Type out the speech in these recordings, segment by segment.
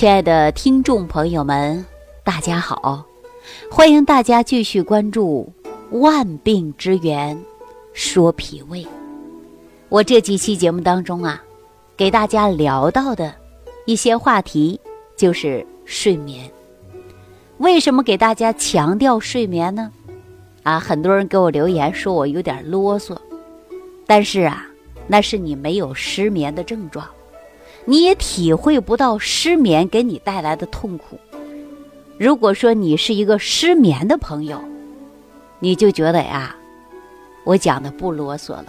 亲爱的听众朋友们，大家好！欢迎大家继续关注《万病之源说脾胃》。我这几期节目当中啊，给大家聊到的一些话题就是睡眠。为什么给大家强调睡眠呢？啊，很多人给我留言说我有点啰嗦，但是啊，那是你没有失眠的症状。你也体会不到失眠给你带来的痛苦。如果说你是一个失眠的朋友，你就觉得呀，我讲的不啰嗦了。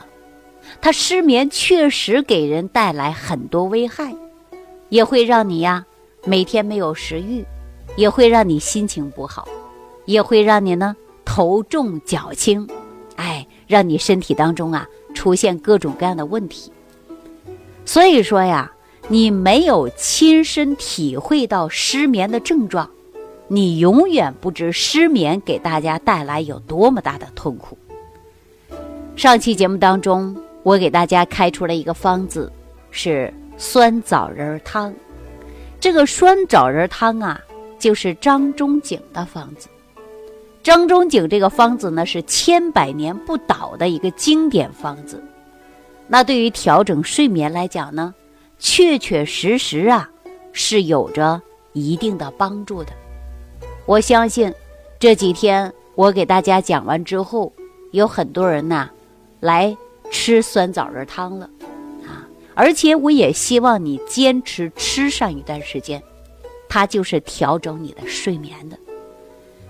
他失眠确实给人带来很多危害，也会让你呀每天没有食欲，也会让你心情不好，也会让你呢头重脚轻，哎，让你身体当中啊出现各种各样的问题。所以说呀。你没有亲身体会到失眠的症状，你永远不知失眠给大家带来有多么大的痛苦。上期节目当中，我给大家开出了一个方子，是酸枣仁汤。这个酸枣仁汤啊，就是张仲景的方子。张仲景这个方子呢，是千百年不倒的一个经典方子。那对于调整睡眠来讲呢？确确实实啊，是有着一定的帮助的。我相信这几天我给大家讲完之后，有很多人呐来吃酸枣仁汤了啊！而且我也希望你坚持吃上一段时间，它就是调整你的睡眠的。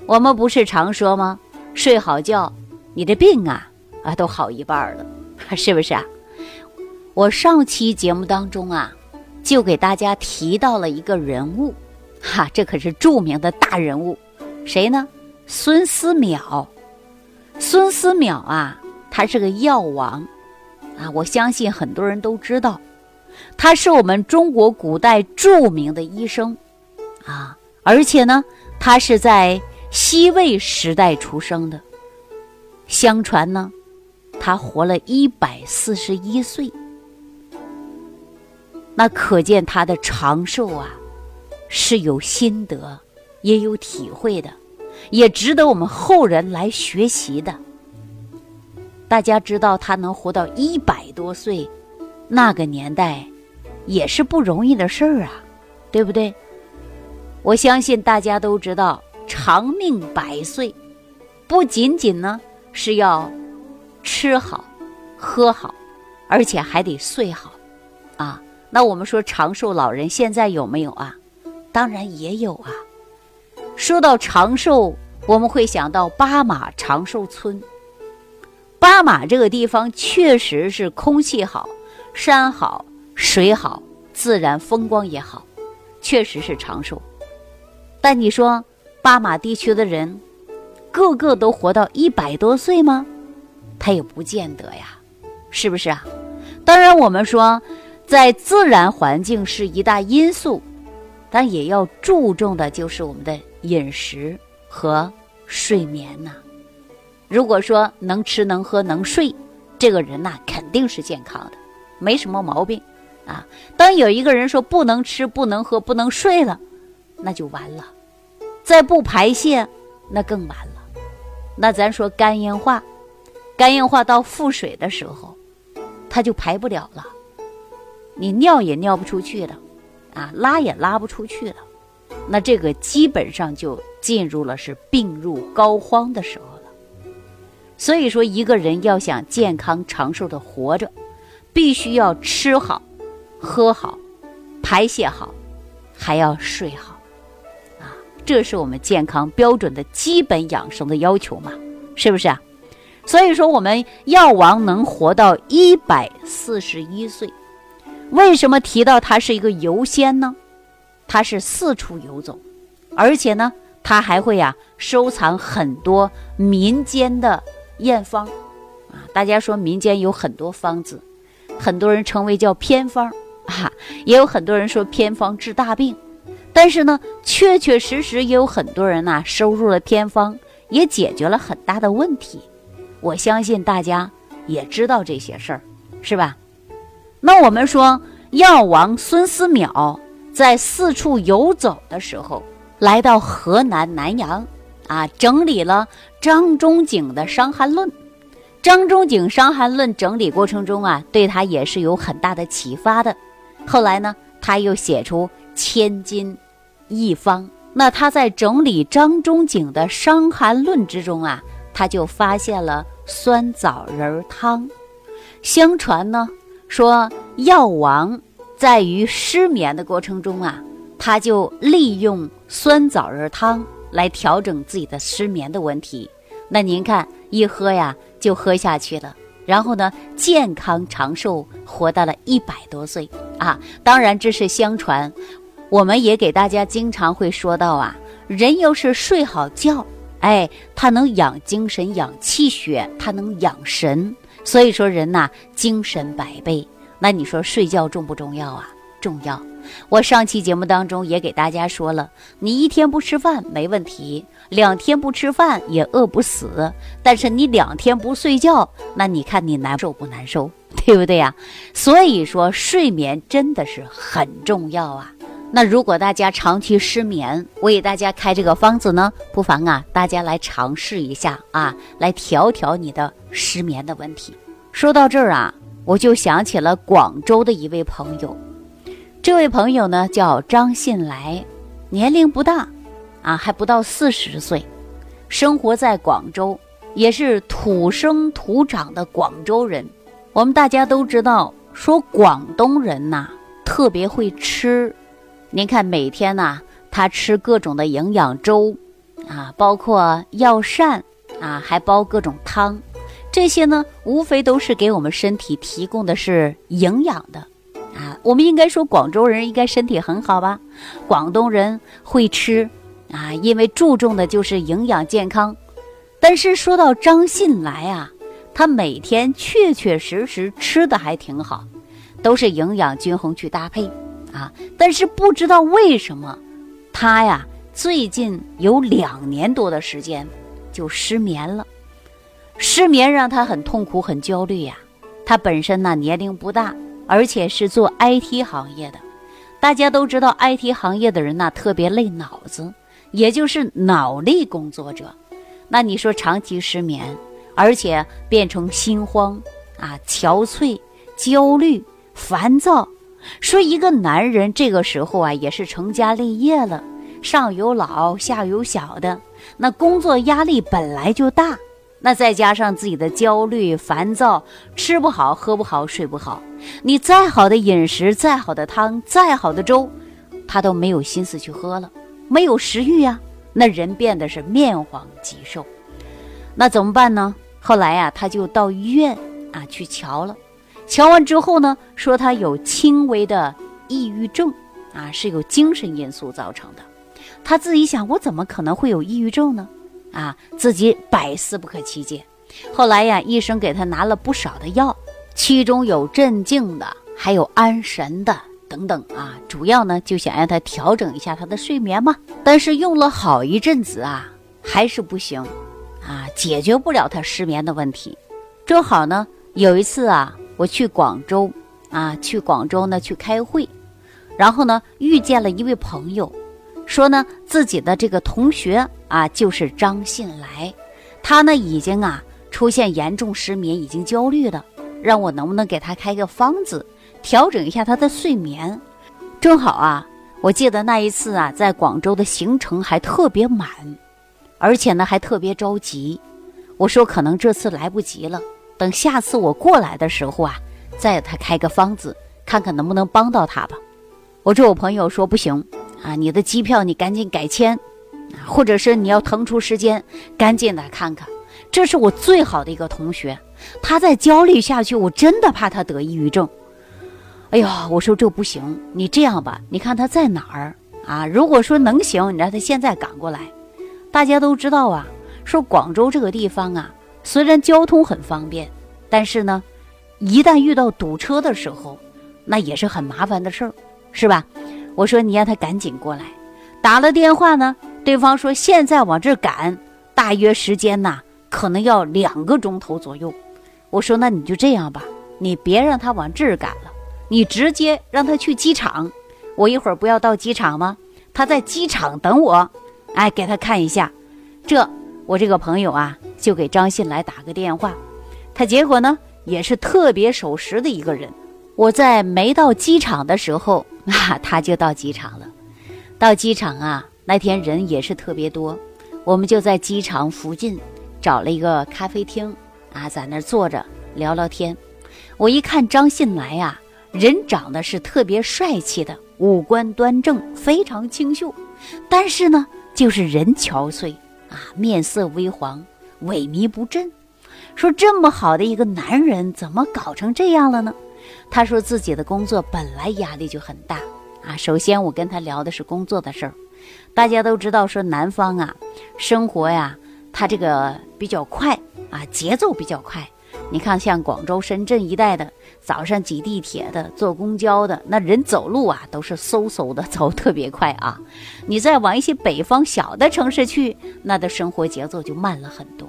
我们不是常说吗？睡好觉，你的病啊啊都好一半了，是不是啊？我上期节目当中啊，就给大家提到了一个人物，哈，这可是著名的大人物，谁呢？孙思邈。孙思邈啊，他是个药王，啊，我相信很多人都知道，他是我们中国古代著名的医生，啊，而且呢，他是在西魏时代出生的，相传呢，他活了一百四十一岁。那可见他的长寿啊，是有心得，也有体会的，也值得我们后人来学习的。大家知道他能活到一百多岁，那个年代也是不容易的事儿啊，对不对？我相信大家都知道，长命百岁，不仅仅呢是要吃好、喝好，而且还得睡好，那我们说长寿老人现在有没有啊？当然也有啊。说到长寿，我们会想到巴马长寿村。巴马这个地方确实是空气好、山好、水好、自然风光也好，确实是长寿。但你说巴马地区的人个个都活到一百多岁吗？他也不见得呀，是不是啊？当然，我们说。在自然环境是一大因素，但也要注重的就是我们的饮食和睡眠呐。如果说能吃能喝能睡，这个人呐肯定是健康的，没什么毛病啊。当有一个人说不能吃不能喝不能睡了，那就完了。再不排泄，那更完了。那咱说肝硬化，肝硬化到腹水的时候，它就排不了了。你尿也尿不出去了，啊，拉也拉不出去了，那这个基本上就进入了是病入膏肓的时候了。所以说，一个人要想健康长寿的活着，必须要吃好、喝好、排泄好，还要睡好，啊，这是我们健康标准的基本养生的要求嘛，是不是啊？所以说，我们药王能活到一百四十一岁。为什么提到他是一个游仙呢？他是四处游走，而且呢，他还会呀收藏很多民间的验方，啊，大家说民间有很多方子，很多人称为叫偏方，啊，也有很多人说偏方治大病，但是呢，确确实实也有很多人呐收入了偏方，也解决了很大的问题。我相信大家也知道这些事儿，是吧？那我们说药王孙思邈，在四处游走的时候，来到河南南阳，啊，整理了张仲景的《伤寒论》。张仲景《伤寒论》整理过程中啊，对他也是有很大的启发的。后来呢，他又写出《千金一方》。那他在整理张仲景的《伤寒论》之中啊，他就发现了酸枣仁汤。相传呢，说药王在于失眠的过程中啊，他就利用酸枣仁汤来调整自己的失眠的问题。那您看，一喝呀。就喝下去了，然后呢，健康长寿，活到了一百多岁啊！当然这是相传，我们也给大家经常会说到啊，人要是睡好觉，哎，他能养精神、养气血，他能养神，所以说人呐，精神百倍。那你说睡觉重不重要啊？重要。我上期节目当中也给大家说了，你一天不吃饭没问题，两天不吃饭也饿不死，但是你两天不睡觉，那你看你难受不难受，对不对呀？所以说睡眠真的是很重要啊。那如果大家长期失眠，我给大家开这个方子呢，不妨啊大家来尝试一下啊，来调调你的失眠的问题。说到这儿啊，我就想起了广州的一位朋友。这位朋友呢叫张信来，年龄不大，啊，还不到四十岁，生活在广州，也是土生土长的广州人。我们大家都知道，说广东人呐特别会吃。您看每天呐，他吃各种的营养粥，啊，包括药膳，啊，还煲各种汤，这些呢，无非都是给我们身体提供的是营养的。啊，我们应该说广州人应该身体很好吧？广东人会吃啊，因为注重的就是营养健康。但是说到张信来啊，他每天确确实实吃的还挺好，都是营养均衡去搭配啊。但是不知道为什么，他呀最近有两年多的时间就失眠了，失眠让他很痛苦、很焦虑呀。他本身呢年龄不大。而且是做 IT 行业的，大家都知道 IT 行业的人呢特别累脑子，也就是脑力工作者。那你说长期失眠，而且变成心慌啊、憔悴、焦虑、烦躁。说一个男人这个时候啊，也是成家立业了，上有老下有小的，那工作压力本来就大。那再加上自己的焦虑、烦躁，吃不好、喝不好、睡不好，你再好的饮食、再好的汤、再好的粥，他都没有心思去喝了，没有食欲呀。那人变得是面黄肌瘦，那怎么办呢？后来呀，他就到医院啊去瞧了，瞧完之后呢，说他有轻微的抑郁症，啊，是有精神因素造成的。他自己想，我怎么可能会有抑郁症呢？啊，自己百思不可其解。后来呀，医生给他拿了不少的药，其中有镇静的，还有安神的等等啊。主要呢，就想让他调整一下他的睡眠嘛。但是用了好一阵子啊，还是不行，啊，解决不了他失眠的问题。正好呢，有一次啊，我去广州啊，去广州呢去开会，然后呢遇见了一位朋友。说呢，自己的这个同学啊，就是张信来，他呢已经啊出现严重失眠，已经焦虑了，让我能不能给他开个方子，调整一下他的睡眠。正好啊，我记得那一次啊，在广州的行程还特别满，而且呢还特别着急。我说可能这次来不及了，等下次我过来的时候啊，再给他开个方子，看看能不能帮到他吧。我这我朋友说不行。啊，你的机票你赶紧改签，或者是你要腾出时间，赶紧来看看。这是我最好的一个同学，他再焦虑下去，我真的怕他得抑郁症。哎呀，我说这不行，你这样吧，你看他在哪儿啊？如果说能行，你让他现在赶过来。大家都知道啊，说广州这个地方啊，虽然交通很方便，但是呢，一旦遇到堵车的时候，那也是很麻烦的事儿，是吧？我说你让他赶紧过来，打了电话呢，对方说现在往这赶，大约时间呐，可能要两个钟头左右。我说那你就这样吧，你别让他往这儿赶了，你直接让他去机场。我一会儿不要到机场吗？他在机场等我，哎，给他看一下。这我这个朋友啊，就给张信来打个电话，他结果呢也是特别守时的一个人。我在没到机场的时候 啊，他就到机场了。到机场啊，那天人也是特别多，我们就在机场附近找了一个咖啡厅啊，在那坐着聊聊天。我一看张信来呀，人长得是特别帅气的，五官端正，非常清秀，但是呢，就是人憔悴啊，面色微黄，萎靡不振。说这么好的一个男人，怎么搞成这样了呢？他说自己的工作本来压力就很大啊。首先，我跟他聊的是工作的事儿。大家都知道，说南方啊，生活呀，他这个比较快啊，节奏比较快。你看，像广州、深圳一带的，早上挤地铁的、坐公交的，那人走路啊都是嗖嗖的走，特别快啊。你再往一些北方小的城市去，那的生活节奏就慢了很多。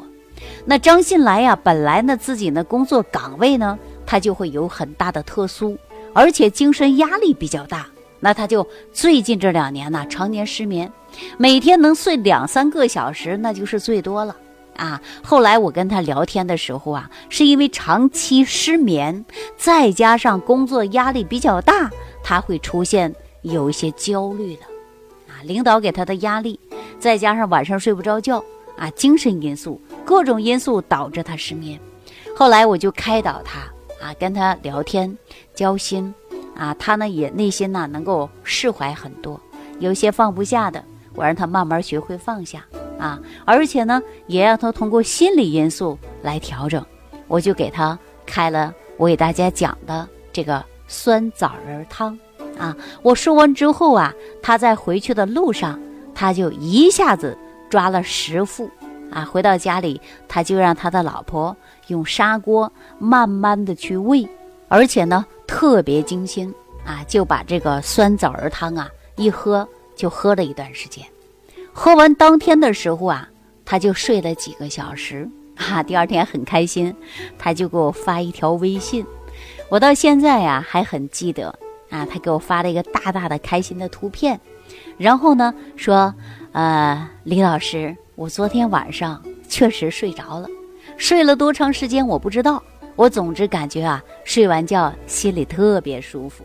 那张信来呀，本来呢自己呢工作岗位呢。他就会有很大的特殊，而且精神压力比较大。那他就最近这两年呢，常年失眠，每天能睡两三个小时，那就是最多了啊。后来我跟他聊天的时候啊，是因为长期失眠，再加上工作压力比较大，他会出现有一些焦虑的啊。领导给他的压力，再加上晚上睡不着觉啊，精神因素，各种因素导致他失眠。后来我就开导他。啊，跟他聊天交心，啊，他呢也内心呢能够释怀很多，有些放不下的，我让他慢慢学会放下啊，而且呢也让他通过心理因素来调整，我就给他开了我给大家讲的这个酸枣仁汤。啊，我说完之后啊，他在回去的路上，他就一下子抓了十副。啊，回到家里，他就让他的老婆用砂锅慢慢的去煨，而且呢特别精心。啊，就把这个酸枣仁汤啊一喝就喝了一段时间，喝完当天的时候啊，他就睡了几个小时 啊，第二天很开心，他就给我发一条微信，我到现在呀还很记得啊，他给我发了一个大大的开心的图片，然后呢说，呃，李老师。我昨天晚上确实睡着了，睡了多长时间我不知道。我总之感觉啊，睡完觉心里特别舒服。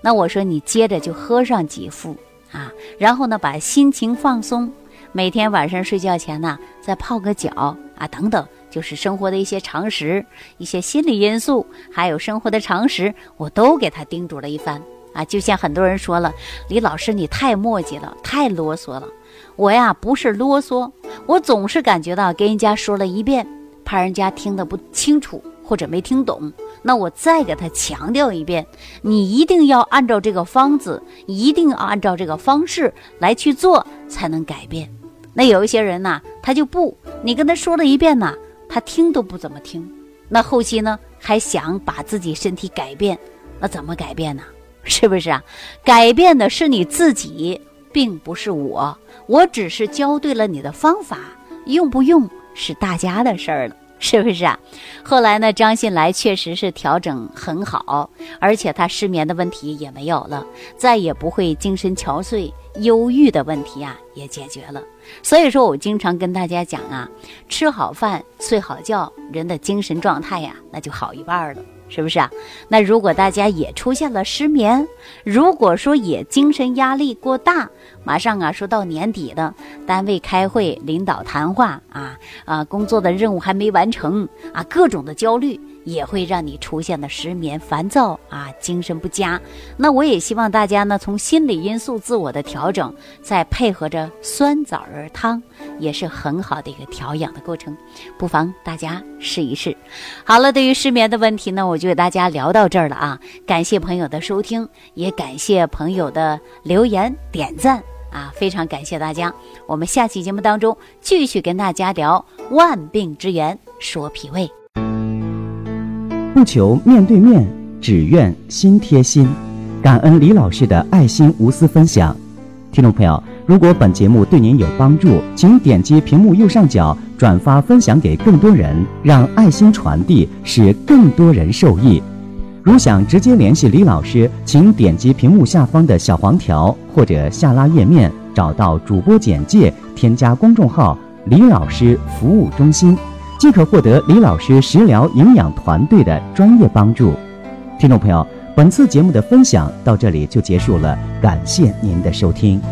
那我说你接着就喝上几副啊，然后呢把心情放松，每天晚上睡觉前呢再泡个脚啊，等等，就是生活的一些常识、一些心理因素，还有生活的常识，我都给他叮嘱了一番啊。就像很多人说了，李老师你太磨叽了，太啰嗦了。我呀不是啰嗦，我总是感觉到跟人家说了一遍，怕人家听得不清楚或者没听懂，那我再给他强调一遍，你一定要按照这个方子，一定要按照这个方式来去做，才能改变。那有一些人呢，他就不，你跟他说了一遍呢，他听都不怎么听。那后期呢，还想把自己身体改变，那怎么改变呢？是不是啊？改变的是你自己。并不是我，我只是教对了你的方法，用不用是大家的事儿了，是不是啊？后来呢，张信来确实是调整很好，而且他失眠的问题也没有了，再也不会精神憔悴、忧郁的问题啊也解决了。所以说我经常跟大家讲啊，吃好饭、睡好觉，人的精神状态呀，那就好一半了。是不是啊？那如果大家也出现了失眠，如果说也精神压力过大，马上啊，说到年底的单位开会、领导谈话啊啊，工作的任务还没完成啊，各种的焦虑。也会让你出现的失眠、烦躁啊，精神不佳。那我也希望大家呢，从心理因素自我的调整，再配合着酸枣仁汤，也是很好的一个调养的过程。不妨大家试一试。好了，对于失眠的问题呢，我就给大家聊到这儿了啊。感谢朋友的收听，也感谢朋友的留言点赞啊，非常感谢大家。我们下期节目当中继续跟大家聊万病之源，说脾胃。不求面对面，只愿心贴心。感恩李老师的爱心无私分享。听众朋友，如果本节目对您有帮助，请点击屏幕右上角转发分享给更多人，让爱心传递，使更多人受益。如想直接联系李老师，请点击屏幕下方的小黄条，或者下拉页面找到主播简介，添加公众号“李老师服务中心”，即可获得李老师食疗营养团队的专业帮助。听众朋友，本次节目的分享到这里就结束了，感谢您的收听。